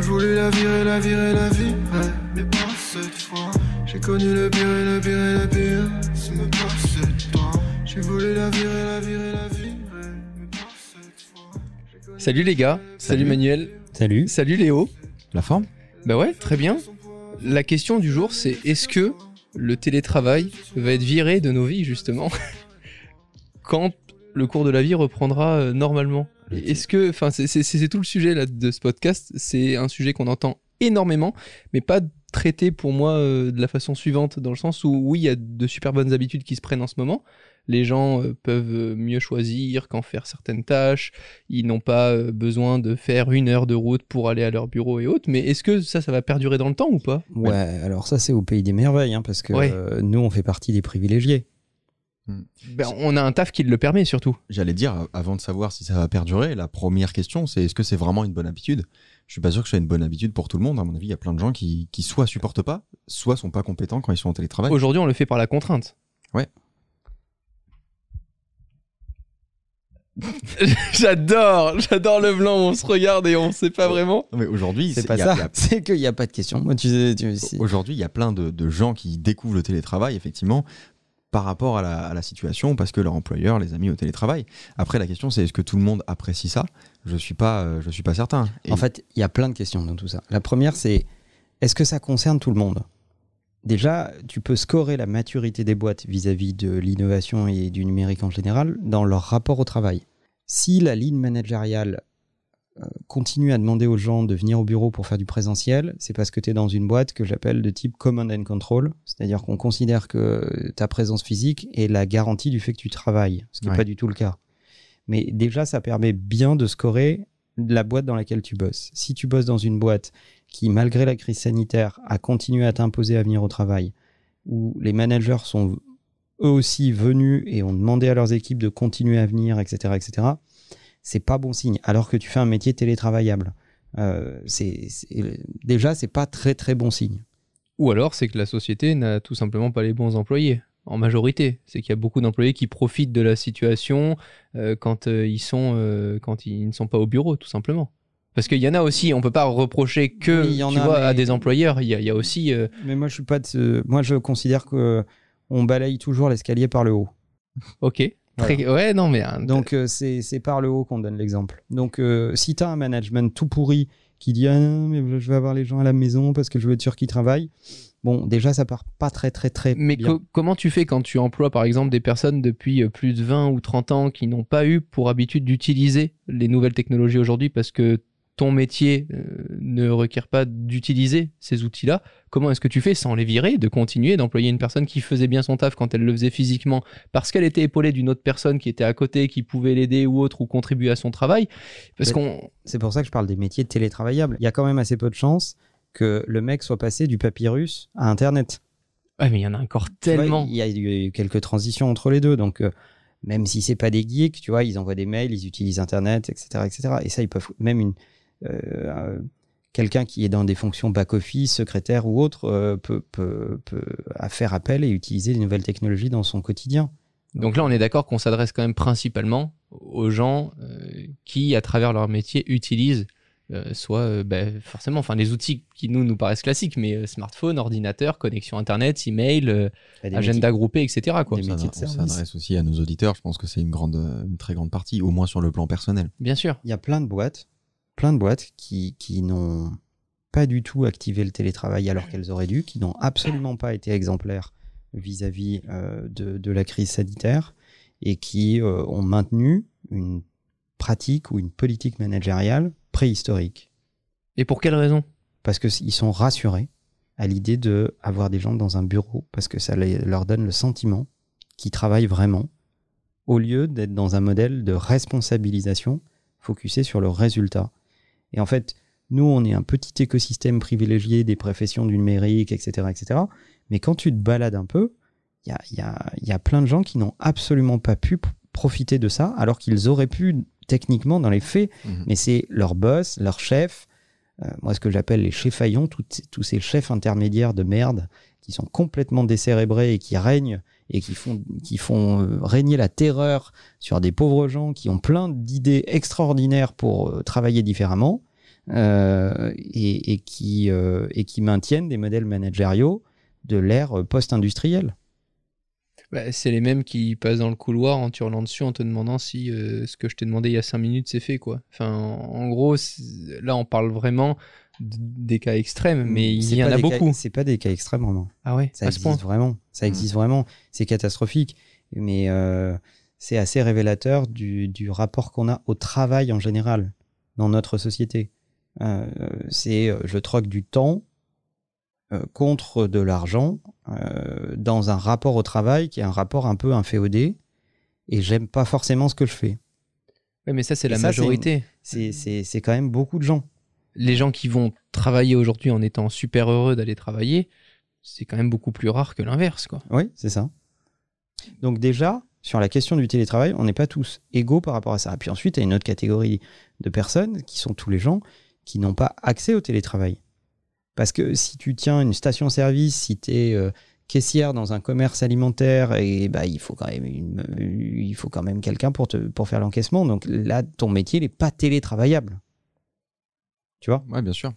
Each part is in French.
J'ai voulu la virer, la virer, la virer, mais pas cette fois. J'ai connu le pire et le pire et le pire, ce n'est pas cette toi. J'ai voulu la virer, la virer, la virer, mais pas cette fois. Salut les gars, salut, Salut. Manuel, Salut. salut Léo. La forme? Bah ouais, très bien. La question du jour, c'est est-ce que le télétravail va être viré de nos vies justement? Quand le cours de la vie reprendra euh, normalement? Est-ce que, enfin, c'est- tout le sujet là de ce podcast. C'est un sujet qu'on entend énormément, mais pas traité pour moi euh, de la façon suivante, dans le sens où oui, il y a de super bonnes habitudes qui se prennent en ce moment. Les gens euh, peuvent euh, mieux choisir quand faire certaines tâches. Ils n'ont pas euh, besoin de faire une heure de route pour aller à leur bureau et autres. Mais est-ce que ça, ça va perdurer dans le temps ou pas? Ouais, alors ça c'est au pays des merveilles, hein, parce que Ouais. nous on fait partie des privilégiés. Ben, On a un taf qui le permet surtout. J'allais dire, avant de savoir si ça va perdurer, la première question, c'est est-ce que c'est vraiment une bonne habitude? Je suis pas sûr que ce soit une bonne habitude pour tout le monde. À mon avis, il y a plein de gens qui, qui soit supportent pas, soit sont pas compétents quand ils sont en télétravail. Aujourd'hui, on le fait par la contrainte. Ouais. j'adore, j'adore le blanc où on se regarde et on sait pas vraiment. Non, mais aujourd'hui, C'est pas il y a- ça, a- c'est qu'il n'y a pas de question. Moi, tu sais, tu sais- Aujourd'hui, il y a plein de, de gens qui découvrent le télétravail, effectivement, par rapport à la, situation, parce que leur employeur les a mis au télétravail. Après, la question, c'est est-ce que tout le monde apprécie ça? Je suis pas, euh, suis pas certain. En fait, il y a plein de questions dans tout ça. La première, c'est est-ce que ça concerne tout le monde? Déjà, tu peux scorer la maturité des boîtes vis-à-vis de l'innovation et du numérique en général dans leur rapport au travail. Si la ligne managériale euh, continue à demander aux gens de venir au bureau pour faire du présentiel, c'est parce que tu es dans une boîte que j'appelle de type command and control, c'est-à-dire qu'on considère que ta présence physique est la garantie du fait que tu travailles, ce qui n'est Ouais. pas du tout le cas. Mais déjà, ça permet bien de scorer la boîte dans laquelle tu bosses. Si tu bosses dans une boîte qui, malgré la crise sanitaire, a continué à t'imposer à venir au travail, où les managers sont eux aussi venus et ont demandé à leurs équipes de continuer à venir, etc., etc., c'est pas bon signe. Alors que tu fais un métier télétravaillable, euh, c'est déjà c'est pas très très bon signe. Ou alors, c'est que la société n'a tout simplement pas les bons employés. En majorité, c'est qu'il y a beaucoup d'employés qui profitent de la situation euh, quand euh, ils sont, euh, quand ils ne sont pas au bureau, tout simplement. Parce qu'il y en a aussi, on peut pas reprocher que, Oui, y en tu a, vois, mais- à des employeurs. Il y a, il y a aussi, Mais moi je suis pas de ce... moi je considère que on balaye toujours l'escalier par le haut. ok, Très- ouais, non, mais euh, Donc euh, c'est c'est par le haut qu'on donne l'exemple. Donc euh, si tu as un management tout pourri qui dit ah non mais je vais avoir les gens à la maison parce que je veux être sûr qu'ils travaillent, bon déjà ça part pas très très très Mais bien. co- comment tu fais quand tu emploies par exemple des personnes depuis euh, plus de 20 ou 30 ans qui n'ont pas eu pour habitude d'utiliser les nouvelles technologies aujourd'hui parce que ton métier euh, ne requiert pas d'utiliser ces outils-là Comment est-ce que tu fais sans les virer, de continuer d'employer une personne qui faisait bien son taf quand elle le faisait physiquement parce qu'elle était épaulée d'une autre personne qui était à côté, qui pouvait l'aider ou autre ou contribuer à son travail? Parce qu'on C'est pour ça que je parle des métiers télétravaillables. Il y a quand même assez peu de chances que le mec soit passé du papyrus à Internet. Ouais, mais il y en a encore tellement. Il y a eu quelques transitions entre les deux. Donc, euh, même si c'est pas des geeks, tu vois, ils envoient des mails, ils utilisent Internet, etc., etc. Et ça, ils peuvent même une quelqu'un qui est dans des fonctions back-office, secrétaire ou autre, euh, peut, peut, peut à faire appel et utiliser les nouvelles technologies dans son quotidien. Donc là, on est d'accord qu'on s'adresse quand même principalement aux gens euh, qui, à travers leur métier, utilisent euh, soit euh, ben, forcément, enfin les outils qui nous nous paraissent classiques, mais euh, smartphone, ordinateur, connexion internet, email, euh, agenda groupé, etc. Quoi. Des on s'adresse aussi à nos auditeurs. Je pense que c'est une grande, une très grande partie, au moins sur le plan personnel. Bien sûr. il y a plein de boîtes, plein de boîtes qui, qui n'ont pas du tout activé le télétravail alors qu'elles auraient dû, qui n'ont absolument pas été exemplaires vis-à-vis euh, de, de la crise sanitaire et qui euh, ont maintenu une pratique ou une politique managériale préhistorique. Et pour quelle raison? Parce qu'ils sont rassurés à l'idée de avoir des gens dans un bureau, parce que ça les- leur donne le sentiment qu'ils travaillent vraiment, au lieu d'être dans un modèle de responsabilisation focusé sur le résultat. Et en fait, nous, on est un petit écosystème privilégié des professions du numérique, etc., etc. Mais quand tu te balades un peu, il y a, y a- il y a plein de gens qui n'ont absolument pas pu profiter de ça, alors qu'ils auraient pu techniquement dans les faits. Mhm. Mais c'est leur boss, leur chef, euh, moi ce que j'appelle les cheffaillons, toutes- tous ces chefs intermédiaires de merde qui sont complètement décérébrés et qui règnent et qui font, qui font euh, régner la terreur sur des pauvres gens qui ont plein d'idées extraordinaires pour euh, travailler différemment. euh, et, qui, et qui maintiennent des modèles managériaux de l'ère post-industrielle. Bah, c'est les mêmes qui passent dans le couloir en hurlant dessus en te demandant si euh, ce que je t'ai demandé il y a 5 minutes c'est fait quoi. Enfin, en gros, là on parle vraiment des cas extrêmes, mais il y en a beaucoup. C'est pas des cas extrêmes vraiment. Ah ouais, Ça à ce point. existe vraiment. Ça existe vraiment. C'est catastrophique. Mais euh, c'est assez révélateur du, du rapport qu'on a au travail en général dans notre société. Euh, c'est je troque du temps contre de l'argent euh, dans un rapport au travail qui est un rapport un peu inféodé et j'aime pas forcément ce que je fais. Ouais, mais ça c'est la ça, majorité. C'est c'est- c'est quand même beaucoup de gens. Les gens qui vont travailler aujourd'hui en étant super heureux d'aller travailler, c'est quand même beaucoup plus rare que l'inverse quoi. Oui, c'est ça. Donc déjà, sur la question du télétravail, on n'est pas tous égaux par rapport à ça. Et puis ensuite, il y a une autre catégorie de personnes qui sont tous les gens qui n'ont pas accès au télétravail. Parce que si tu tiens une station-service, si tu es caissière dans un commerce alimentaire, et bah, il faut quand même, une- il faut quand même quelqu'un pour, te, pour faire l'encaissement. Donc là, ton métier n'est pas télétravaillable. Tu vois? Ouais, bien sûr.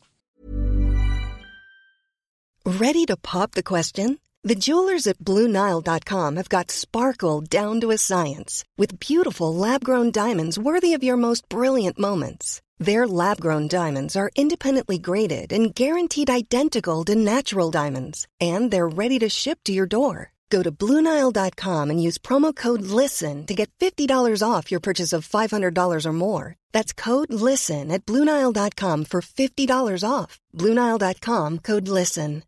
Ready to pop the question? The jewelers at BlueNile.com have got sparkle down to a science with beautiful lab grown diamonds worthy of your most brilliant moments. Their lab grown diamonds are independently graded and guaranteed identical to natural diamonds, and they're ready to ship to your door. Go to BlueNile.com and use promo code LISTEN to get $50 off your purchase of $500 or more. That's code LISTEN at BlueNile.com for $50 off. BlueNile.com code LISTEN.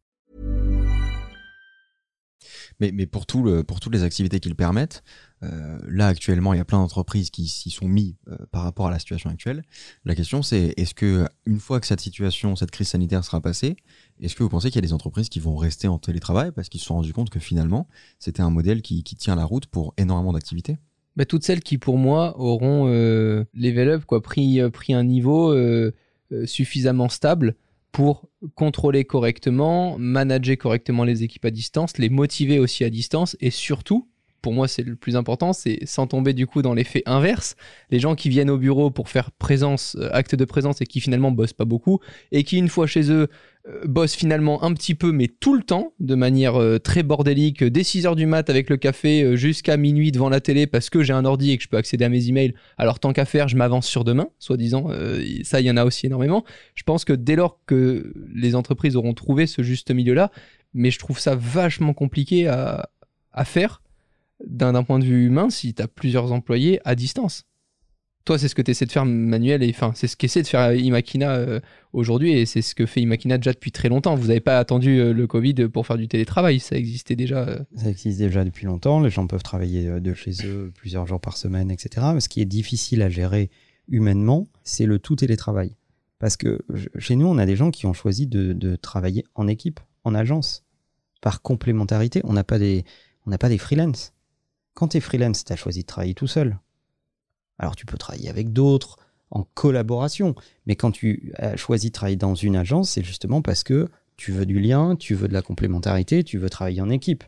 Mais, mais pour, tout le, pour toutes les activités qu'ils permettent, euh, là actuellement, il y a plein d'entreprises qui s'y sont mis euh, par rapport à la situation actuelle. La question c'est est-ce que une fois que cette situation, cette crise sanitaire sera passée, est-ce que vous pensez qu'il y a des entreprises qui vont rester en télétravail parce qu'ils se sont rendus compte que finalement c'était un modèle qui, tient la route pour énormément d'activités? Bah, toutes celles qui pour moi auront euh, level up quoi, pris, euh, pris un niveau suffisamment stable pour contrôler correctement, manager correctement les équipes à distance, les motiver aussi à distance et surtout, pour moi c'est le plus important, c'est sans tomber du coup dans l'effet inverse, les gens qui viennent au bureau pour faire présence, euh, acte de présence et qui finalement bossent pas beaucoup et qui une fois chez eux euh, bossent finalement un petit peu mais tout le temps de manière euh, très bordélique dès 6 heures du mat avec le café jusqu'à minuit devant la télé parce que j'ai un ordi et que je peux accéder à mes emails. Alors tant qu'à faire je m'avance sur demain soi-disant ça il y en a aussi énormément. Je pense que dès lors que les entreprises auront trouvé ce juste milieu là mais je trouve ça vachement compliqué à faire d'un point de vue humain si tu as plusieurs employés à distance toi, c'est ce que tu essaies de faire, Manuel, et c'est ce qu'essaie de faire Imakina euh, aujourd'hui, et c'est ce que fait Imakina déjà depuis très longtemps. Vous n'avez pas attendu euh, le Covid pour faire du télétravail, ça existait déjà. euh. Ça existe déjà depuis longtemps. Les gens peuvent travailler de chez eux plusieurs jours par semaine, etc. Ce qui est difficile à gérer humainement, c'est le tout télétravail. Parce que chez nous, on a des gens qui ont choisi de, de travailler en équipe, en agence, par complémentarité. On n'a pas des, on n'a pas des freelance. Quand tu es freelance, tu as choisi de travailler tout seul. Alors tu peux travailler avec d'autres, en collaboration. Mais quand tu as choisi de travailler dans une agence, c'est justement parce que tu veux du lien, tu veux de la complémentarité, tu veux travailler en équipe.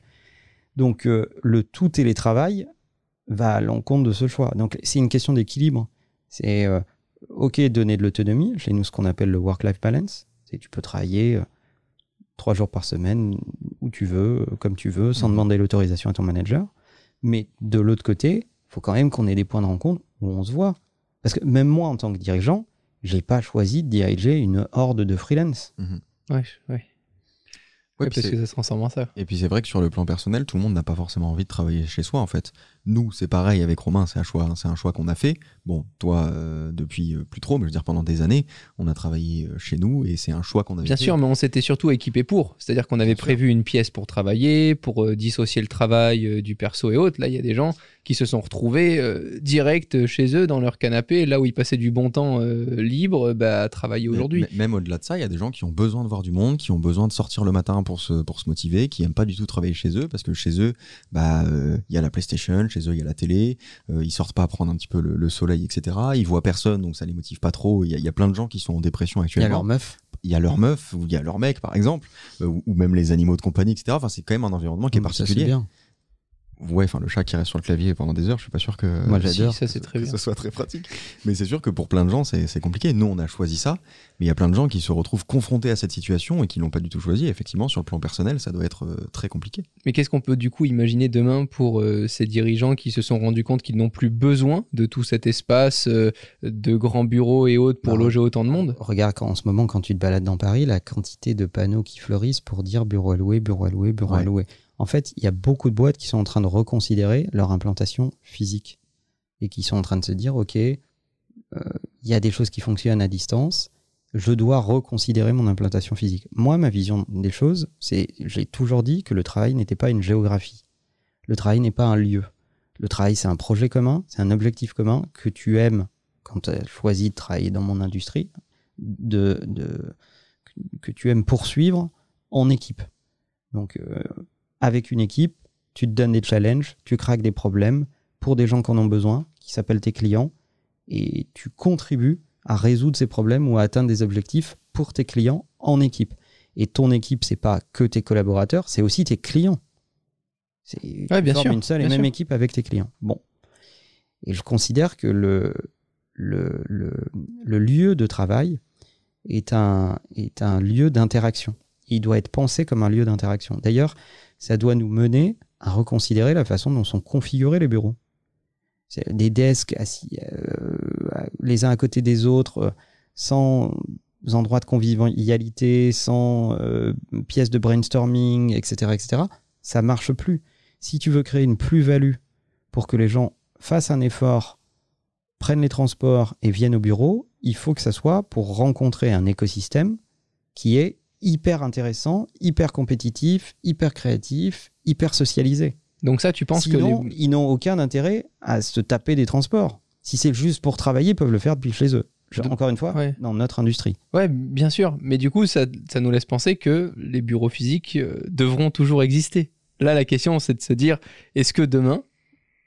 Donc euh, le tout télétravail va à l'encontre de ce choix. Donc c'est une question d'équilibre. C'est euh, ok donner de l'autonomie, chez nous ce qu'on appelle le work-life balance. C'est tu peux travailler euh, trois jours par semaine où tu veux, comme tu veux, sans Mhm. demander l'autorisation à ton manager. Mais de l'autre côté, il faut quand même qu'on ait des points de rencontre où on se voit. Parce que même moi, en tant que dirigeant, j'ai pas choisi de diriger une horde de freelance. Ouais, ouais. Ouais, Ouais, puis parce que ça se transforme en ça. Et puis c'est vrai que sur le plan personnel, tout le monde n'a pas forcément envie de travailler chez soi en fait. Nous, c'est pareil avec Romain, c'est un choix, c'est un choix qu'on a fait. Bon, toi euh, depuis euh, plus trop, mais je veux dire pendant des années, on a travaillé euh, chez nous et c'est un choix qu'on avait Bien fait. sûr, mais on s'était surtout équipé pour. C'est-à-dire qu'on avait sûr. prévu une pièce pour travailler, pour euh, dissocier le travail euh, du perso et autres. Là, il y a des gens qui se sont retrouvés direct chez eux, dans leur canapé, là où ils passaient du bon temps libre, bah, à travailler aujourd'hui. Même au-delà de ça, il y a des gens qui ont besoin de voir du monde, qui ont besoin de sortir le matin pour se, pour se motiver, qui aiment pas du tout travailler chez eux parce que chez eux, bah, il y a la PlayStation, chez eux, il y a la télé, euh, ils sortent pas prendre un petit peu le, le soleil, etc. Ils voient personne, donc ça les motive pas trop. Il y, a- il y a plein de gens qui sont en dépression Il y a actuellement. leur meuf. il y a leur meuf ou il y a leur mec par exemple euh, ou, ou même les animaux de compagnie etc enfin c'est quand même un environnement qui est ça, c'est particulier. Ouais, enfin le chat qui reste sur le clavier pendant des heures, je suis pas sûr que. Moi, Si, j'adore. ça très que ce soit très pratique. Mais c'est sûr que pour plein de gens, c'est compliqué. Nous, on a choisi ça, mais il y a plein de gens qui se retrouvent confrontés à cette situation et qui l'ont pas du tout choisi. Effectivement, sur le plan personnel, ça doit être euh, très compliqué. Mais qu'est-ce qu'on peut du coup imaginer demain pour euh, ces dirigeants qui se sont rendus compte qu'ils n'ont plus besoin de tout cet espace euh, de grands bureaux et autres pour Non. loger autant de monde? Regarde quand- en ce moment, quand tu te balades dans Paris, la quantité de panneaux qui fleurissent pour dire bureau alloué, bureau alloué, bureau Ouais. alloué. En fait, il y a beaucoup de boîtes qui sont en train de reconsidérer leur implantation physique et qui sont en train de se dire, OK, euh, il y a des choses qui fonctionnent à distance, je dois reconsidérer mon implantation physique. Moi, ma vision des choses, c'est, j'ai toujours dit que le travail n'était pas une géographie. Le travail n'est pas un lieu. Le travail, c'est un projet commun, c'est un objectif commun que tu aimes quand tu as choisi de travailler dans mon industrie, que tu aimes poursuivre en équipe. Donc, euh, avec une équipe, tu te donnes des challenges, tu craques des problèmes pour des gens qui en ont besoin, qui s'appellent tes clients, et tu contribues à résoudre ces problèmes ou à atteindre des objectifs pour tes clients en équipe. Et ton équipe, c'est pas que tes collaborateurs, c'est aussi tes clients. C'est Ouais, bien tu formes sûr, une seule et même sûr. équipe avec tes clients. Bon. Et je considère que le, le, le, le lieu de travail est un, est un lieu d'interaction. Il doit être pensé comme un lieu d'interaction. D'ailleurs, ça doit nous mener à reconsidérer la façon dont sont configurés les bureaux. Des desks assis euh, les uns à côté des autres, euh, sans endroits de convivialité, sans euh, pièces de brainstorming, etc., etc., ça marche plus. Si tu veux créer une plus-value pour que les gens fassent un effort, prennent les transports et viennent au bureau, il faut que ça soit pour rencontrer un écosystème qui est hyper intéressant, hyper compétitif, hyper créatif, hyper socialisé. Donc ça, tu penses Sinon, que les... ils n'ont aucun intérêt à se taper des transports. Si c'est juste pour travailler, ils peuvent le faire depuis chez eux. Encore une fois, Ouais. dans notre industrie. Ouais, bien sûr. Mais du coup, ça, ça nous laisse penser que les bureaux physiques euh, devront toujours exister. Là, la question, c'est de se dire, est-ce que demain,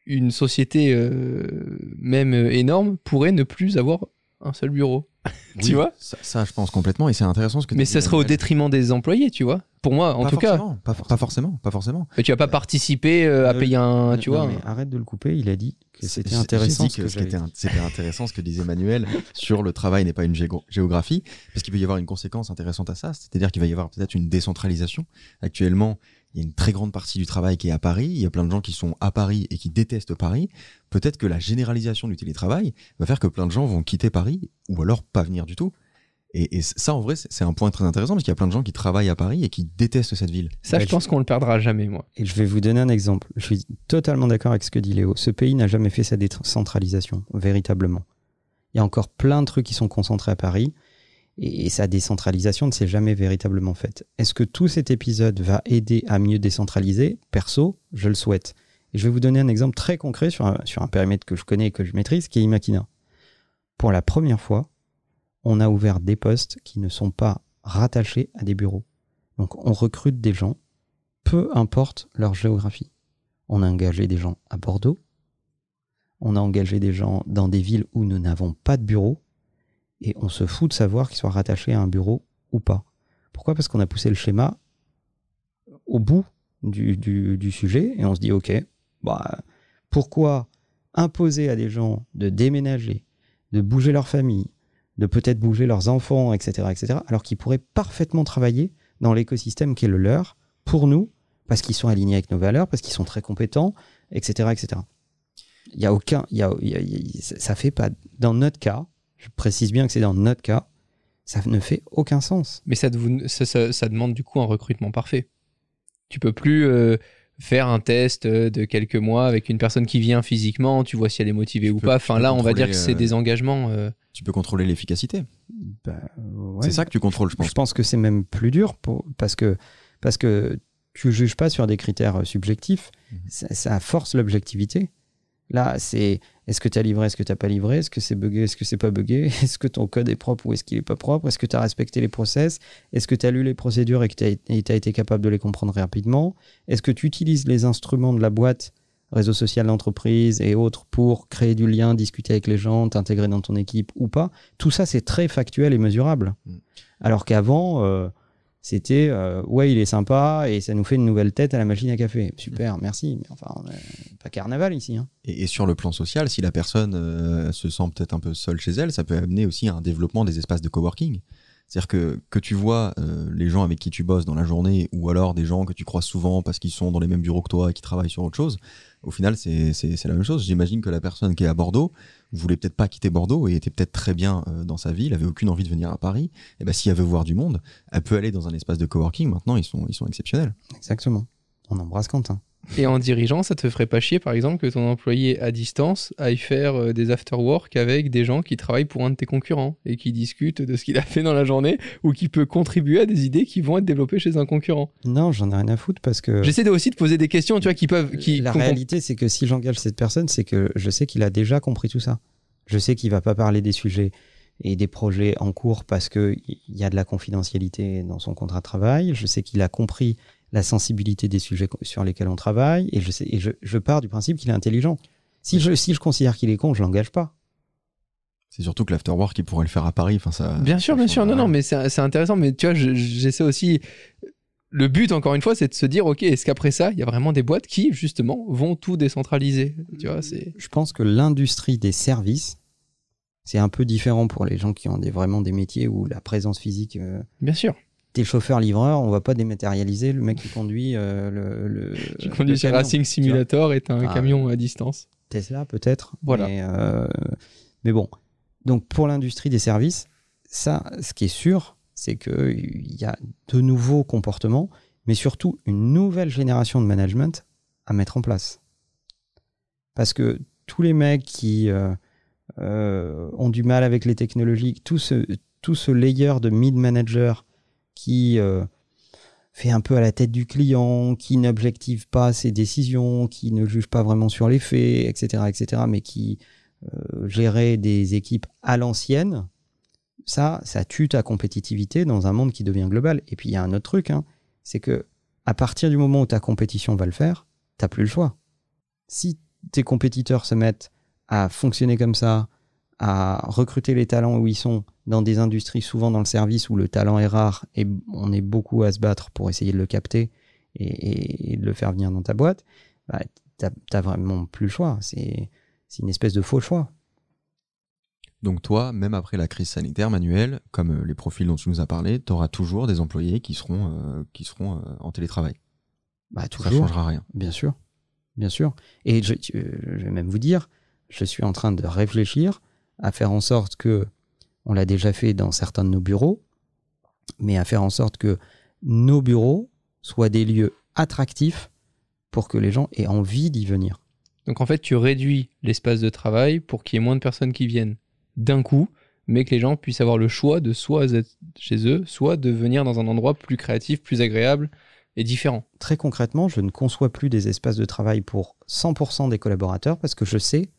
une société, euh, même euh, énorme, pourrait ne plus avoir un seul bureau? Tu Oui, vois ça, ça, je pense complètement, et c'est intéressant ce que Mais ça serait au détriment des employés, tu vois Pour moi, en Pas tout cas. Pas, pas forcément, pas forcément. Mais tu vas pas participer euh, à Ne- payer un, tu Non, vois. mais arrête de le couper, il a dit que c'était intéressant. dit ce que, c'était intéressant ce que disait Manuel sur le travail n'est pas une géo- géographie, parce qu'il peut y avoir une conséquence intéressante à ça, c'est-à-dire qu'il va y avoir peut-être une décentralisation. Actuellement, il y a une très grande partie du travail qui est à Paris, il y a plein de gens qui sont à Paris et qui détestent Paris. Peut-être que la généralisation du télétravail va faire que plein de gens vont quitter Paris ou alors pas venir du tout. Et, et ça, en vrai, c'est un point très intéressant parce qu'il y a plein de gens qui travaillent à Paris et qui détestent cette ville. Ça, Ouais, je pense qu'on le perdra jamais, moi. Et je vais vous donner un exemple. Je suis totalement d'accord avec ce que dit Léo. Ce pays n'a jamais fait sa décentralisation, véritablement. Il y a encore plein de trucs qui sont concentrés à Paris et, sa décentralisation ne s'est jamais véritablement faite. Est-ce que tout cet épisode va aider à mieux décentraliser Perso, je le souhaite. Je vais vous donner un exemple très concret sur un, périmètre que je connais et que je maîtrise, qui est Imakina. Pour la première fois, on a ouvert des postes qui ne sont pas rattachés à des bureaux. Donc on recrute des gens peu importe leur géographie. On a engagé des gens à Bordeaux, on a engagé des gens dans des villes où nous n'avons pas de bureau, et on se fout de savoir qu'ils soient rattachés à un bureau ou pas. Pourquoi? Parce qu'on a poussé le schéma au bout du, du- sujet, et on se dit, ok, bah, pourquoi imposer à des gens de déménager, de bouger leur famille, de peut-être bouger leurs enfants, etc., etc., alors qu'ils pourraient parfaitement travailler dans l'écosystème qui est le leur, pour nous, parce qu'ils sont alignés avec nos valeurs, parce qu'ils sont très compétents, etc. etc. Il y a aucun. il Y il y a- ça fait pas. Dans notre cas, je précise bien que c'est dans notre cas, ça ne fait aucun sens. Mais ça, de- ça, ça- ça demande du coup un recrutement parfait. Tu peux plus euh, faire un test euh, de quelques mois avec une personne qui vient physiquement, tu vois si elle est motivée Tu ou peux- pas. Enfin là, on va dire que c'est euh, des engagements. euh, Tu peux contrôler l'efficacité. Bah, ouais. C'est ça que tu contrôles, je pense. Je pense que c'est même plus dur pour, parce, que, parce que tu juges pas sur des critères subjectifs. Mhm. Ça, ça force l'objectivité. Là, c'est est-ce que tu as livré, est-ce que tu n'as pas livré, est-ce que c'est buggé, est-ce que c'est pas buggé, est-ce que ton code est propre ou est-ce qu'il est pas propre, est-ce que tu as respecté les process, est-ce que tu as lu les procédures et que tu as, été capable de les comprendre rapidement, est-ce que tu utilises les instruments de la boîte, réseau social d'entreprise et autres pour créer du lien, discuter avec les gens, t'intégrer dans ton équipe ou pas? Tout ça, c'est très factuel et mesurable. Mm. Alors qu'avant, euh, c'était euh, ouais, il est sympa et ça nous fait une nouvelle tête à la machine à café. Super, merci. Mais enfin, on pas carnaval ici. Hein. Et, et sur le plan social, si la personne euh, se sent peut-être un peu seule chez elle, ça peut amener aussi à un développement des espaces de coworking. C'est-à-dire que, que tu vois euh, les gens avec qui tu bosses dans la journée ou alors des gens que tu croises souvent parce qu'ils sont dans les mêmes bureaux que toi et qui travaillent sur autre chose, au final, c'est c'est- c'est la même chose. J'imagine que la personne qui est à Bordeaux voulait peut-être pas quitter Bordeaux et était peut-être très bien euh, dans sa il avait aucune envie de venir à Paris. Et ben si elle veut voir du monde, elle peut aller dans un espace de coworking. Maintenant, ils sont, ils sont exceptionnels. Exactement. On embrasse Quentin. Et en dirigeant, ça te ferait pas chier, par exemple, que ton employé à distance aille faire euh, des after-work avec des gens qui travaillent pour un de tes concurrents et qui discutent de ce qu'il a fait dans la journée ou qui peut contribuer à des idées qui vont être développées chez un concurrent. Non, j'en ai rien à foutre parce que J'essaie aussi de poser des questions, tu vois, qui peuvent. Qui, la réalité, c'est que si j'engage cette personne, c'est que je sais qu'il a déjà compris tout ça. Je sais qu'il va pas parler des sujets et des projets en cours parce que il y a de la confidentialité dans son contrat de travail. Je sais qu'il a compris la sensibilité des sujets sur lesquels on travaille et je sais et je, je pars du principe qu'il est intelligent. Si je si je considère qu'il est con, je l'engage pas. C'est surtout que l'afterwork, il pourrait le faire à Paris. Enfin, ça. Bien sûr, bien sûr. Non, non, mais c'est c'est intéressant. Mais tu vois, je- j'essaie aussi. Le but, encore une fois, c'est de se dire, ok, est-ce qu'après ça, il y a vraiment des boîtes qui, justement, vont tout décentraliser? Tu vois, c'est. Je pense que l'industrie des services, c'est un peu différent pour les gens qui ont des, vraiment des métiers où la présence physique. euh, Bien sûr. T'es chauffeur-livreur, on va pas dématérialiser le mec qui conduit euh, le, le. Tu le camion. Racing Simulator et t'as un Ah, camion à distance. Tesla peut-être. Voilà. Mais, euh, mais bon, donc pour l'industrie des services, ça, ce qui est sûr, c'est qu'il y a de nouveaux comportements, mais surtout une nouvelle génération de management à mettre en place. Parce que tous les mecs qui euh, ont du mal avec les technologies, tout ce, tout ce layer de mid-manager qui euh, fait un peu à la tête du client, qui n'objective pas ses décisions, qui ne juge pas vraiment sur les faits, etc., etc., mais qui euh, gérait des équipes à l'ancienne, ça, ça tue ta compétitivité dans un monde qui devient global. Et puis il y a un autre truc, hein, c'est que à partir du moment où ta compétition va le faire, t'as plus le choix. Si tes compétiteurs se mettent à fonctionner comme ça, à recruter les talents où ils sont, dans des industries souvent dans le service où le talent est rare et on est beaucoup à se battre pour essayer de le capter et, et- et de le faire venir dans ta boîte, bah, t'as vraiment plus le choix. C'est une espèce de faux choix. Donc toi, même après la crise sanitaire, Manuel, comme euh, les profils dont tu nous as parlé, tu auras toujours des employés qui seront, euh, qui seront euh, en télétravail. Bah, Ça toujours. changera rien. Bien sûr, bien sûr. Et je vais même vous dire, je suis en train de réfléchir à faire en sorte que, on l'a déjà fait dans certains de nos bureaux, mais à faire en sorte que nos bureaux soient des lieux attractifs pour que les gens aient envie d'y venir. Donc en fait, tu réduis l'espace de travail pour qu'il y ait moins de personnes qui viennent d'un coup, mais que les gens puissent avoir le choix de soit être chez eux, soit de venir dans un endroit plus créatif, plus agréable et différent. Très concrètement, je ne conçois plus des espaces de travail pour 100% des collaborateurs parce que je sais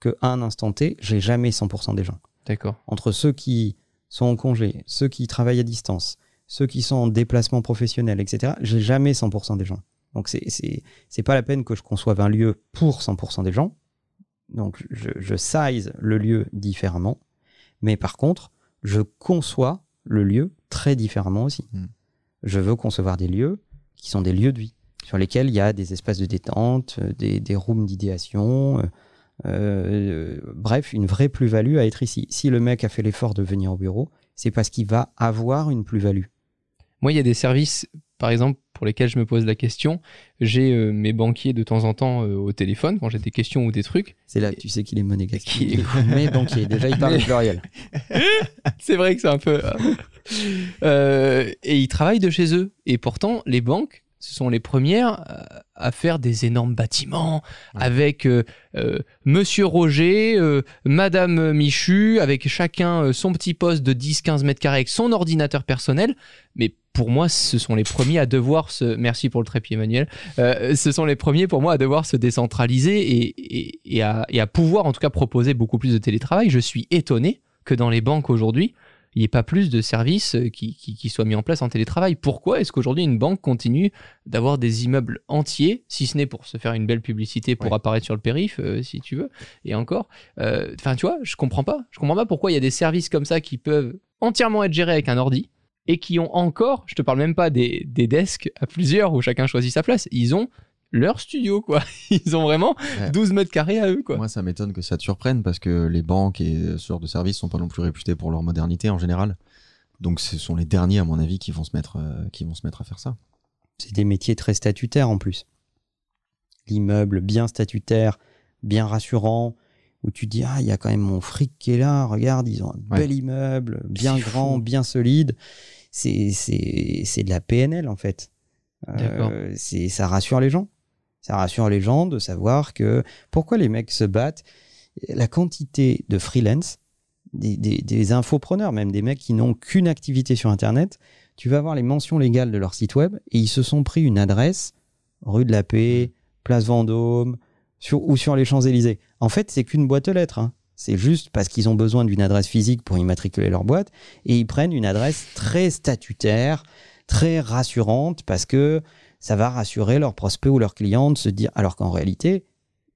qu'à un instant T, j'ai jamais 100% des gens. D'accord. entre ceux qui sont en congé, ceux qui travaillent à distance, ceux qui sont en déplacement professionnel, etc., j'ai jamais 100% des gens. Donc c'est c'est c'est pas la peine que je conçoive un lieu pour 100% des gens. Donc je, je size le lieu différemment, mais par contre je conçois le lieu très différemment aussi. Hmm. Je veux concevoir des lieux qui sont des lieux de vie sur lesquels il y a des espaces de détente, euh, des, des rooms d'idéation, euh, euh, bref, une vraie plus-value à être ici. Si le mec a fait l'effort de venir au bureau, c'est parce qu'il va avoir une plus-value. Moi, il y a des services, par exemple, pour lesquels je me pose la question. J'ai euh, mes banquiers de temps en temps euh, au téléphone quand j'ai des questions ou des trucs. C'est là que tu sais qu'il est monégasque. Est- Mais banquier, déjà il parle Mais- pluriel. C'est vrai que c'est un peu. Et ils travaillent de chez eux. Et pourtant, les banques, ce sont les premières à- à faire des énormes bâtiments Ouais. avec euh, euh, Monsieur Roger, euh, Madame Michu, avec chacun euh, son petit poste de 10-15 mètres carrés avec son ordinateur personnel. Mais pour moi, ce sont les premiers à devoir se. Merci pour le trépied, Emmanuel. Euh, ce sont les premiers pour moi à devoir se décentraliser et, et, et à, et à pouvoir en tout cas proposer beaucoup plus de télétravail. Je suis étonné que dans les banques aujourd'hui, il n'y ait pas plus de services euh, qui, qui, qui soient mis en place en télétravail. Pourquoi est-ce qu'aujourd'hui une banque continue d'avoir des immeubles entiers, si ce n'est pour se faire une belle publicité pour Ouais. apparaître sur le périph, euh, si tu veux, et encore. Euh, Enfin, tu vois, je comprends pas. Je comprends pas pourquoi il y a des services comme ça qui peuvent entièrement être gérés avec un ordi et qui ont encore, je te parle même pas des, des desks à plusieurs où chacun choisit sa place, ils ont leur studio, quoi. Ils ont vraiment Ouais. 12 mètres carrés à eux, quoi. Moi, ça m'étonne que ça te surprenne parce que les banques et ce genre de services sont pas non plus réputés pour leur modernité en général. Donc, ce sont les derniers, à mon avis, qui vont se mettre, euh, qui vont se mettre à faire ça. C'est des métiers très statutaires en plus. L'immeuble bien statutaire, bien rassurant, où tu dis, ah, il y a quand même mon fric qui est là, regarde, ils ont un Ouais. bel immeuble, bien grand, fou. bien solide. C'est, c'est, c'est de la PNL en fait. Euh, c'est, ça rassure les gens. Ça rassure les gens de savoir que pourquoi les mecs se battent. La quantité de freelance, des, des, des infopreneurs, même des mecs qui n'ont qu'une activité sur Internet, tu vas voir les mentions légales de leur site web et ils se sont pris une adresse rue de la Paix, place Vendôme sur, ou sur les Champs-Élysées. En fait, c'est qu'une boîte aux lettres. hein. C'est juste parce qu'ils ont besoin d'une adresse physique pour immatriculer leur boîte et ils prennent une adresse très statutaire, très rassurante parce que ça va rassurer leurs prospects ou leurs clients de se dire alors qu'en réalité,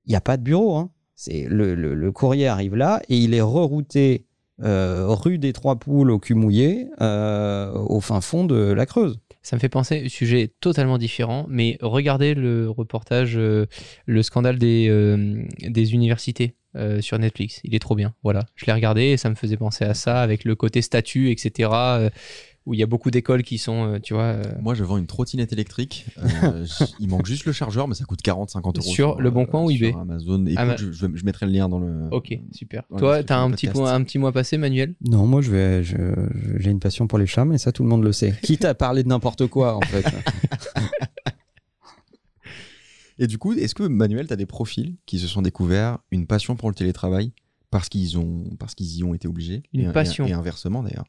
il n'y a pas de bureau. hein. C'est le, courrier arrive là et il est rerouté euh, rue des Trois Poules au cul mouillé euh, au fin fond de la Creuse. Ça me fait penser, sujet totalement différent, mais regardez le reportage, euh, le scandale des, des universités sur Netflix. Il est trop bien. Voilà, je l'ai regardé et ça me faisait penser à ça avec le côté statut, etc. où il y a beaucoup d'écoles qui sont, euh, tu vois, euh, Moi, je vends une trottinette électrique. Euh, il manque juste le chargeur, mais ça coûte 40, 50 euros. Sur Le Bon Coin ou sur eBay Amazon. Écoute, Ama- je, je- je mettrai le lien dans le. Ok, super. Toi, t'as un petit, un petit mois passé, Manuel? Non, moi je vais, j'ai une passion pour les chats, mais ça tout le monde le sait. Quitte à parler de n'importe quoi en fait. Et du coup, est-ce que Manuel, tu as des profils qui se sont découverts une passion pour le télétravail parce qu'ils ont parce qu'ils y ont été obligés? Une et, et- passion. et, inversement d'ailleurs.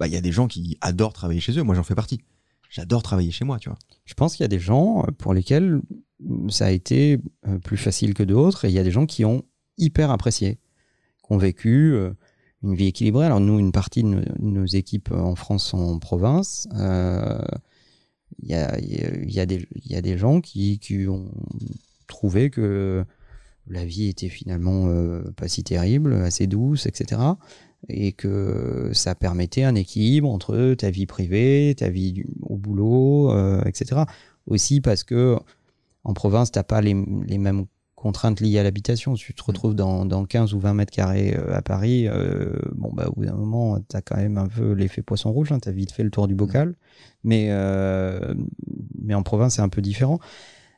Bah, il y a des gens qui adorent travailler chez eux. Moi, j'en fais partie. J'adore travailler chez moi, tu vois. Je pense qu'il y a des gens euh, pour lesquels mm, ça a été euh, plus facile que d'autres, et il y a des gens qui ont hyper apprécié, qui ont vécu euh, une vie équilibrée. Alors nous, une partie de nos, équipes en France sont en province. Euh, Il y, a, des- gens qui, ont trouvé que la vie était finalement euh, pas si terrible, assez douce, etc. Et que ça permettait un équilibre entre ta vie privée, ta vie au boulot, euh, etc. Aussi parce que en province, t'as pas les, les mêmes contraintes liées à l'habitation. Tu te retrouves dans, dans 15 ou 20 mètres carrés euh, à Paris, euh, bon, bah, au bout d'un moment, tu as quand même un peu l'effet poisson rouge. Hein, tu as vite fait le tour du bocal. Mais, euh, mais en province, c'est un peu différent.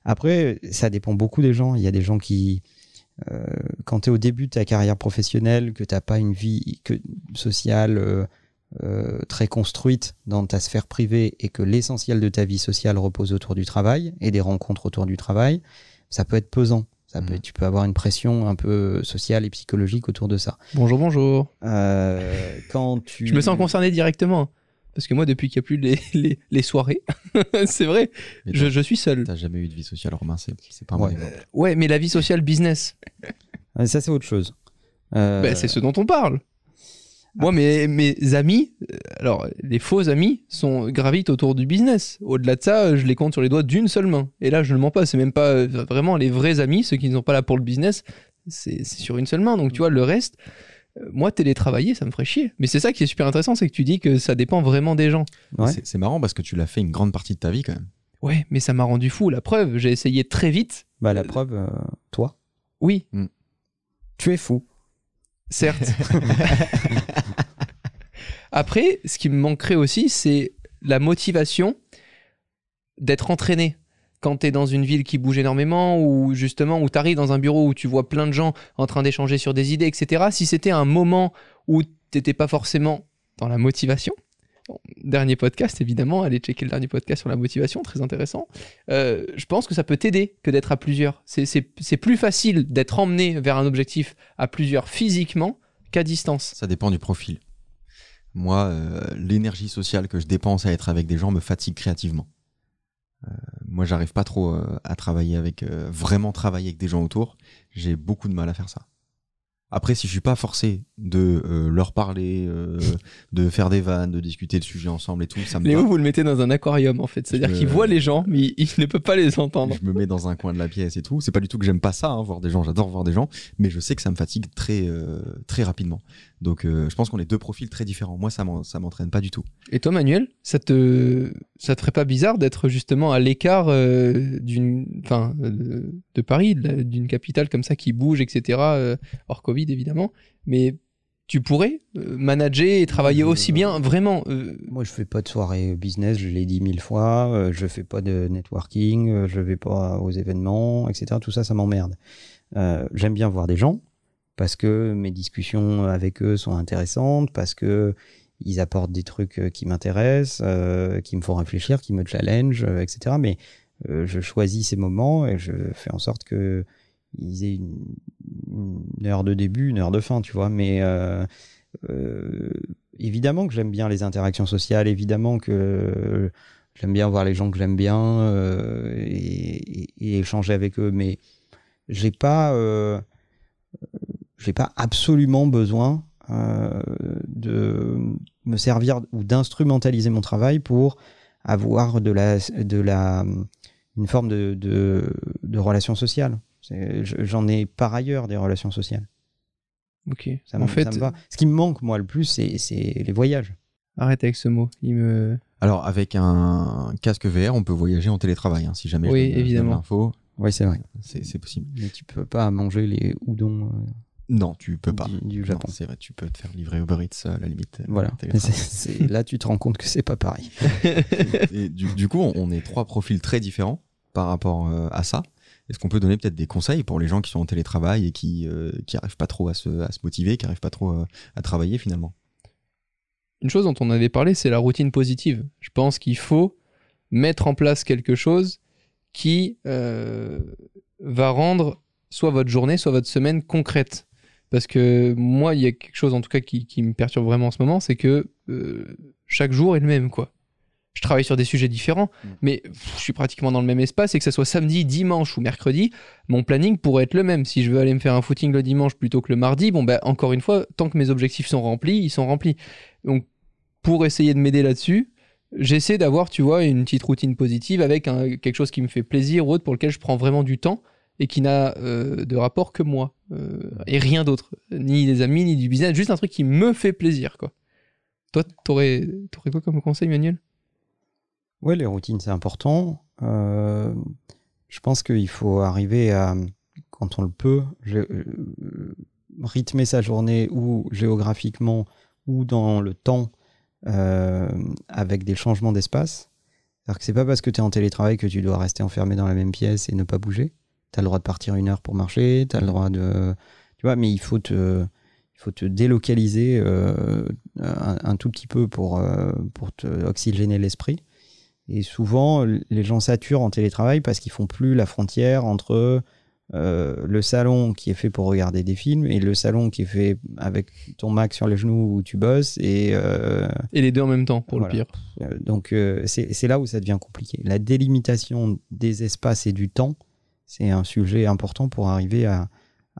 Après, ça dépend beaucoup des gens. Il y a des gens qui, quand tu es au début de ta carrière professionnelle, que tu pas une vie que, sociale euh, euh, très construite dans ta sphère privée et que l'essentiel de ta vie sociale repose autour du travail et des rencontres autour du travail, ça peut être pesant. Ça peut, Mhm. tu peux avoir une pression un peu sociale et psychologique autour de ça. Bonjour, bonjour. Euh, quand tu... Je me sens concerné directement. Parce que moi, depuis qu'il n'y a plus les, les, les soirées, c'est vrai, je, je suis seul. T'as jamais eu de vie sociale, Romain, c'est pas un Ouais. bon exemple. Ouais, mais la vie sociale business, Ça, c'est autre chose. Euh, bah, c'est ce dont on parle. Moi, mes, mes amis, euh, alors les faux amis, sont gravitent autour du business. Au-delà de ça, euh, je les compte sur les doigts d'une seule main. Et là, je ne mens pas, c'est même pas euh, vraiment les vrais amis, ceux qui ne sont pas là pour le business, c'est c'est sur une seule main. Donc, tu vois, le reste, euh, moi, télétravailler, ça me ferait chier. Mais c'est ça qui est super intéressant, c'est que tu dis que ça dépend vraiment des gens. Ouais. C'est- marrant parce que tu l'as fait une grande partie de ta vie quand même. Ouais, mais ça m'a rendu fou. La preuve, j'ai essayé très vite. Bah, la preuve, euh, toi, Oui, tu es fou. certes. Après, ce qui me manquerait aussi, c'est la motivation d'être entraîné. Quand tu es dans une ville qui bouge énormément, ou justement, où tu arrives dans un bureau où tu vois plein de gens en train d'échanger sur des idées, etc. Si c'était un moment où t'étais pas forcément dans la motivation, dernier podcast, évidemment, allez checker le dernier podcast sur la motivation, très intéressant. Euh, je pense que ça peut t'aider que d'être à plusieurs. C'est plus facile d'être emmené vers un objectif à plusieurs physiquement qu'à distance. Ça dépend du profil. Moi, euh, l'énergie sociale que je dépense à être avec des gens me fatigue créativement. Euh, moi, j'arrive pas trop euh, à travailler avec, euh, vraiment travailler avec des gens autour. J'ai beaucoup de mal à faire ça. Après, si je suis pas forcé de euh, leur parler, euh, de faire des vannes, de discuter de sujets ensemble et tout, ça me Léo, vous le mettez dans un aquarium en fait. C'est-à-dire qu'il voit les gens, mais il, il ne peut pas les entendre. Je me mets dans un coin de la pièce et tout. C'est pas du tout que j'aime pas ça, hein, voir des gens. J'adore voir des gens, mais je sais que ça me fatigue très, euh, très rapidement. Donc euh, je pense qu'on est deux profils très différents. Moi, ça m'en- ça m'entraîne pas du tout. Et toi, Manuel, ça te, ça te ferait pas bizarre d'être justement à l'écart euh, d'une, enfin, euh, de Paris, d'une capitale comme ça qui bouge, etc. euh, hors Covid évidemment, mais tu pourrais euh, manager et travailler Euh, aussi bien, vraiment. euh, Moi, je fais pas de soirée business, je l'ai dit mille fois. euh, je fais pas de networking, euh, je vais pas aux événements, etc. Tout ça, ça m'emmerde. Euh, J'aime bien voir des gens parce que mes discussions avec eux sont intéressantes, parce que ils apportent des trucs euh, qui m'intéressent, euh, qui me font réfléchir, qui me challenge, euh, etc. Mais je choisis ces moments et je fais en sorte que ils aient une, heure de début, une heure de fin, tu vois. Mais évidemment que j'aime bien les interactions sociales, évidemment que j'aime bien voir les gens que j'aime bien et, et- et échanger avec eux, mais j'ai pas, euh, j'ai pas absolument besoin euh, de me servir ou d'instrumentaliser mon travail pour avoir de la, de la, une forme de, de, de relation sociale. Je- J'en ai par ailleurs des relations sociales. ok. Ça me, en fait, ça me va. Ce qui me manque, moi, le plus, c'est les voyages. arrête avec ce mot. Il me, Alors avec un casque VR, on peut voyager en télétravail. hein, si jamais je Oui, donne- je donne évidemment. l'info, Oui, c'est vrai. c'est possible. Mais tu peux pas manger les udon euh, Non, tu peux pas. du, du Non, Japon. C'est vrai, tu peux te faire livrer Uber Eats à la limite. euh, Voilà. C'est- là, tu te rends compte que c'est pas pareil. Et du, du coup, on, est trois profils très différents par rapport euh, à ça. Est-ce qu'on peut donner peut-être des conseils pour les gens qui sont en télétravail et qui euh, qui arrivent pas trop à se, à se motiver, qui arrivent pas trop euh, à travailler finalement? Une chose dont on avait parlé, c'est la routine positive. Je pense qu'il faut mettre en place quelque chose qui euh, va rendre soit votre journée, soit votre semaine concrète. Parce que moi, il y a quelque chose en tout cas qui, qui me perturbe vraiment en ce moment, c'est que euh, chaque jour est le même, quoi. Je travaille sur des sujets différents, Mm. mais je suis pratiquement dans le même espace et que ce soit samedi, dimanche ou mercredi, mon planning pourrait être le même. Si je veux aller me faire un footing le dimanche plutôt que le mardi, bon, ben, encore une fois, tant que mes objectifs sont remplis, ils sont remplis. Donc, pour essayer de m'aider là-dessus, j'essaie d'avoir, tu vois, une petite routine positive avec un- quelque chose qui me fait plaisir ou autre pour lequel je prends vraiment du temps et qui n'a euh, de rapport que moi et rien d'autre, ni des amis, ni du business, juste un truc qui me fait plaisir, quoi. Toi, t'aurais, t'aurais quoi comme conseil, Manuel? Ouais, les routines, c'est important. Euh, je pense qu'il faut arriver à, quand on le peut, euh, rythmer sa journée ou géographiquement ou dans le temps euh, avec des changements d'espace. C'est-à-dire que c'est pas parce que tu es en télétravail que tu dois rester enfermé dans la même pièce et ne pas bouger. Tu as le droit de partir une heure pour marcher, tu as le droit de. Tu vois, mais il faut te, il faut te délocaliser euh, un, un tout petit peu pour, euh, pour te oxygéner l'esprit. Et souvent, les gens saturent en télétravail parce qu'ils font plus la frontière entre euh, le salon qui est fait pour regarder des films et le salon qui est fait avec ton Mac sur les genoux où tu bosses. Et euh, Et les deux en même temps, pour Voilà. le pire. donc, euh, c'est là où ça devient compliqué. La délimitation des espaces et du temps, c'est un sujet important pour arriver à,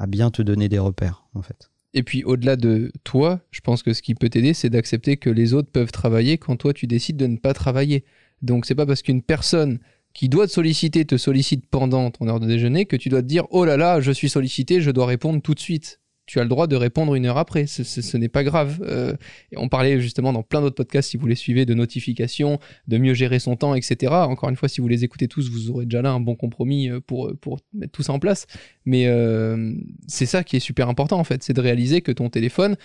bien te donner des repères, en fait. Et puis, au-delà de toi, je pense que ce qui peut t'aider, c'est d'accepter que les autres peuvent travailler quand toi, tu décides de ne pas travailler. Donc, c'est pas parce qu'une personne qui doit te solliciter te sollicite pendant ton heure de déjeuner que tu dois te dire Oh là là, je suis sollicité, je dois répondre tout de suite. Tu as le droit de répondre une heure après, ce, ce- n'est pas grave. Euh, on parlait justement dans plein d'autres podcasts, si vous les suivez, de notifications, de mieux gérer son temps, etc. Encore une fois, si vous les écoutez tous, vous aurez déjà là un bon compromis euh, pour, pour mettre tout ça en place. Mais euh, c'est ça qui est super important en fait, c'est de réaliser que ton téléphone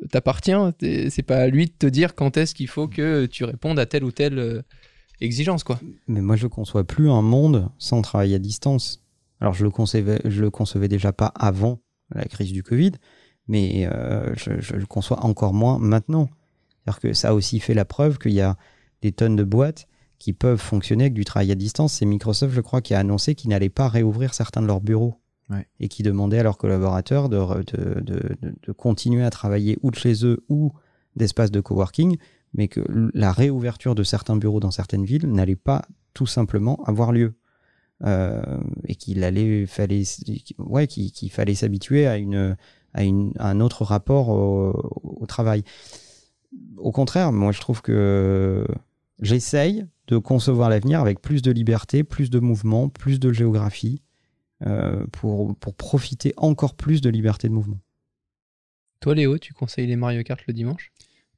euh, t'appartient. C'est pas à lui de te dire quand est-ce qu'il faut que tu répondes à telle ou telle euh, exigence, quoi. Mais moi, je conçois plus un monde sans travail à distance. Alors, je le je le concevais déjà pas avant la crise du Covid, mais euh, je, je le conçois encore moins maintenant. C'est-à-dire que ça a aussi fait la preuve qu'il y a des tonnes de boîtes qui peuvent fonctionner avec du travail à distance. C'est Microsoft, je crois, qui a annoncé qu'ils n'allaient pas réouvrir certains de leurs bureaux. Ouais. Et qui demandaient à leurs collaborateurs de, de, de- de- de continuer à travailler ou de chez eux ou d'espaces de coworking, mais que la réouverture de certains bureaux dans certaines villes n'allait pas tout simplement avoir lieu. Euh, et qu'il allait fallait ouais qu'il fallait s'habituer à une à une à un autre rapport au, au travail. Au contraire moi je trouve que j'essaye de concevoir l'avenir avec plus de liberté plus de mouvement plus de géographie euh, pour pour profiter encore plus de liberté de mouvement. Toi, Léo, tu conseilles les Mario Kart le dimanche?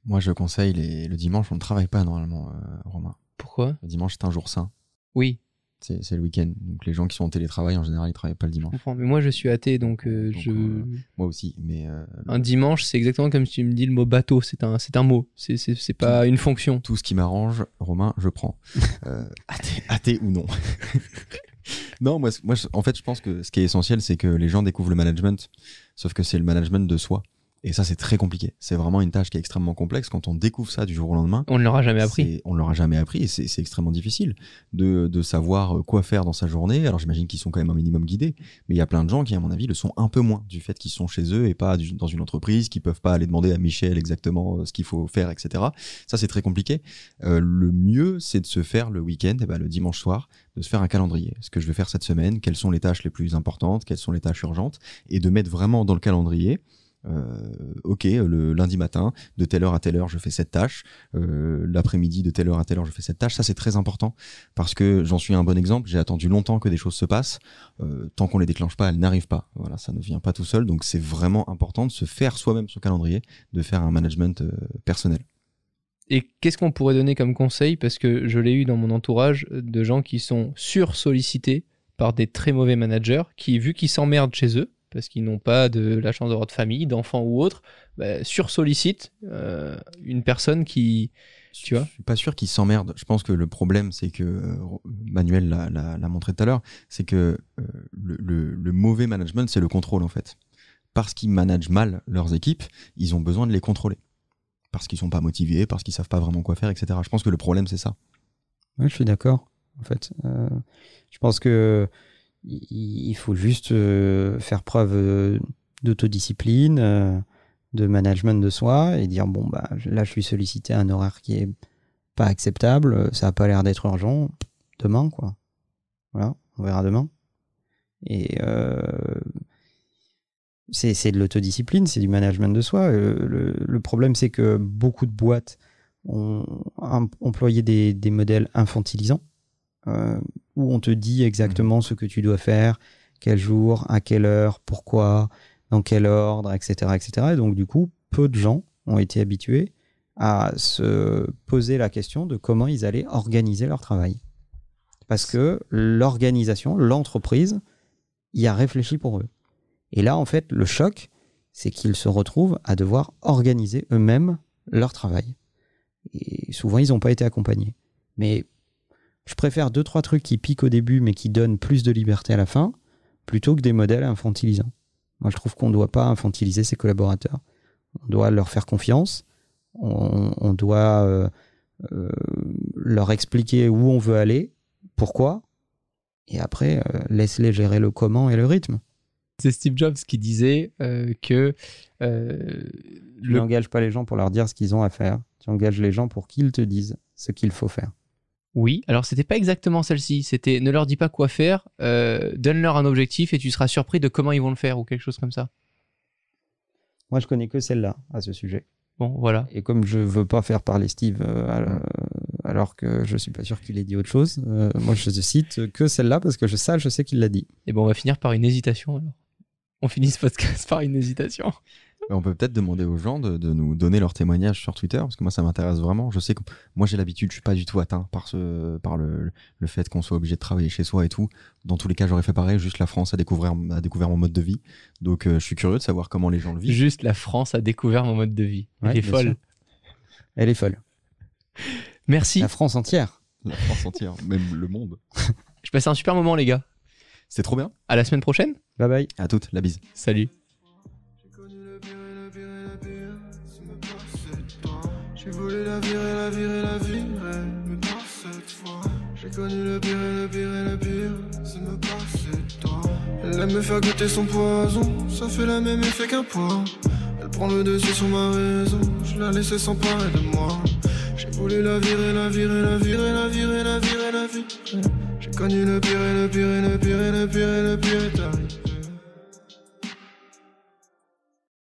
Moi, je conseille les... le dimanche, on ne travaille pas normalement, euh, Romain. Pourquoi? Le dimanche, c'est un jour sain. Oui, C'est le week-end. Donc les gens qui sont en télétravail, en général, ils travaillent pas le je dimanche. comprends. Mais moi, je suis athée, donc, euh, Donc, je... euh, Moi aussi, mais euh, un dimanche, c'est exactement comme si tu me dis le mot bateau. C'est un, c'est un mot. C'est, pas une fonction. tout ce qui m'arrange, Romain, je prends. Athée, athée ou non. non, moi, moi, en fait, je pense que ce qui est essentiel, c'est que les gens découvrent le management, sauf que c'est le management de soi. Et ça, c'est très compliqué. C'est vraiment une tâche qui est extrêmement complexe. Quand on découvre ça du jour au lendemain, On ne l'aura jamais appris. on ne l'aura jamais appris et c'est extrêmement difficile de, de savoir euh, quoi faire dans sa journée. Alors j'imagine qu'ils sont quand même un minimum guidés, mais il y a plein de gens qui, à mon avis, le sont un peu moins du fait qu'ils sont chez eux et pas du- dans une entreprise, qui peuvent pas aller demander à Michel exactement euh, ce qu'il faut faire, etc. Ça, c'est très compliqué. Euh, le mieux, c'est de se faire le week-end, eh ben, le dimanche soir, de se faire un calendrier. Ce que je vais faire cette semaine, quelles sont les tâches les plus importantes, quelles sont les tâches urgentes, et de mettre vraiment dans le calendrier. Euh, ok, le lundi matin, de telle heure à telle heure, je fais cette tâche. Euh, L'après-midi, de telle heure à telle heure, je fais cette tâche. Ça, c'est très important parce que j'en suis un bon exemple. J'ai attendu longtemps que des choses se passent. Euh, tant qu'on les déclenche pas, elles n'arrivent pas. Voilà, ça ne vient pas tout seul. Donc, c'est vraiment important de se faire soi-même son calendrier, de faire un management euh, personnel. Et qu'est-ce qu'on pourrait donner comme conseil? Parce que je l'ai eu dans mon entourage euh, de gens qui sont sursollicités par des très mauvais managers qui, vu qu'ils s'emmerdent chez eux, parce qu'ils n'ont pas de la chance d'avoir de famille, d'enfants ou autre, bah, sursollicitent euh, une personne qui. Tu vois Je suis pas sûr qu'ils s'emmerdent. Je pense que le problème, c'est que euh, Manuel l'a- montré tout à l'heure, c'est que euh, le, le- le mauvais management, c'est le contrôle en fait. Parce qu'ils managent mal leurs équipes, ils ont besoin de les contrôler. Parce qu'ils sont pas motivés, parce qu'ils savent pas vraiment quoi faire, etc. Je pense que le problème, c'est ça. Ouais, je suis d'accord. En fait, Euh, je pense que il faut juste euh, faire preuve euh, d'autodiscipline, euh, de management de soi et dire bon bah là je suis sollicité à un horaire qui est pas acceptable, ça a pas l'air d'être urgent, demain quoi. Voilà, on verra demain. Et c'est de l'autodiscipline, c'est du management de soi. Le, problème c'est que beaucoup de boîtes ont em- employé des, modèles infantilisants où on te dit exactement ce que tu dois faire, quel jour, à quelle heure, pourquoi, dans quel ordre, etc., etc. Et donc du coup, peu de gens ont été habitués à se poser la question de comment ils allaient organiser leur travail. Parce que l'organisation, l'entreprise, y a réfléchi pour eux. Et là, en fait, le choc, c'est qu'ils se retrouvent à devoir organiser eux-mêmes leur travail. Et souvent, ils n'ont pas été accompagnés. Mais je préfère deux, trois trucs qui piquent au début, mais qui donnent plus de liberté à la fin, plutôt que des modèles infantilisants. Moi, je trouve qu'on ne doit pas infantiliser ses collaborateurs. On doit leur faire confiance. On, on doit euh, euh, leur expliquer où on veut aller, pourquoi. Et après, euh, laisse-les gérer le comment et le rythme. C'est Steve Jobs qui disait euh, que euh, Tu le n'engages pas les gens pour leur dire ce qu'ils ont à faire. Tu engages les gens pour qu'ils te disent ce qu'il faut faire. Oui, alors c'était pas exactement celle-ci. C'était ne leur dis pas quoi faire, euh, donne-leur un objectif et tu seras surpris de comment ils vont le faire ou quelque chose comme ça. Moi, je connais que celle-là à ce sujet. Bon, voilà. Et comme je veux pas faire parler Steve, euh, alors, que je suis pas sûr qu'il ait dit autre chose, euh, moi je cite que celle-là parce que je, ça, je sais qu'il l'a dit. Et bon, on va finir par une hésitation alors. On finit ce podcast par une hésitation. On peut peut-être demander aux gens de, de nous donner leur témoignage sur Twitter, parce que moi ça m'intéresse vraiment. Je sais que moi j'ai l'habitude, je suis pas du tout atteint par ce, par le, le fait qu'on soit obligé de travailler chez soi et tout. Dans tous les cas, j'aurais fait pareil. Juste la France a découvert, a découvert mon mode de vie, donc euh, je suis curieux de savoir comment les gens le vivent. Juste la France a découvert mon mode de vie. Elle Ouais, est folle. sûr. Elle est folle. Merci. La France entière. La France entière, même le monde. Je passais un super moment, les gars. C'est trop bien. À la semaine prochaine. Bye bye. À toutes, la bise. Salut. La la la. J'ai connu le pire et le pire et le pire, c'est me passer de toi. Elle aime me faire goûter son poison, ça fait le même effet qu'un poids. Elle prend le dessus sur ma raison, je la laissais s'emparer de moi. J'ai voulu la virer, la virer, la virer, la virer, la virer, la virer. J'ai connu le pire et le pire et le pire et le pire et le pire.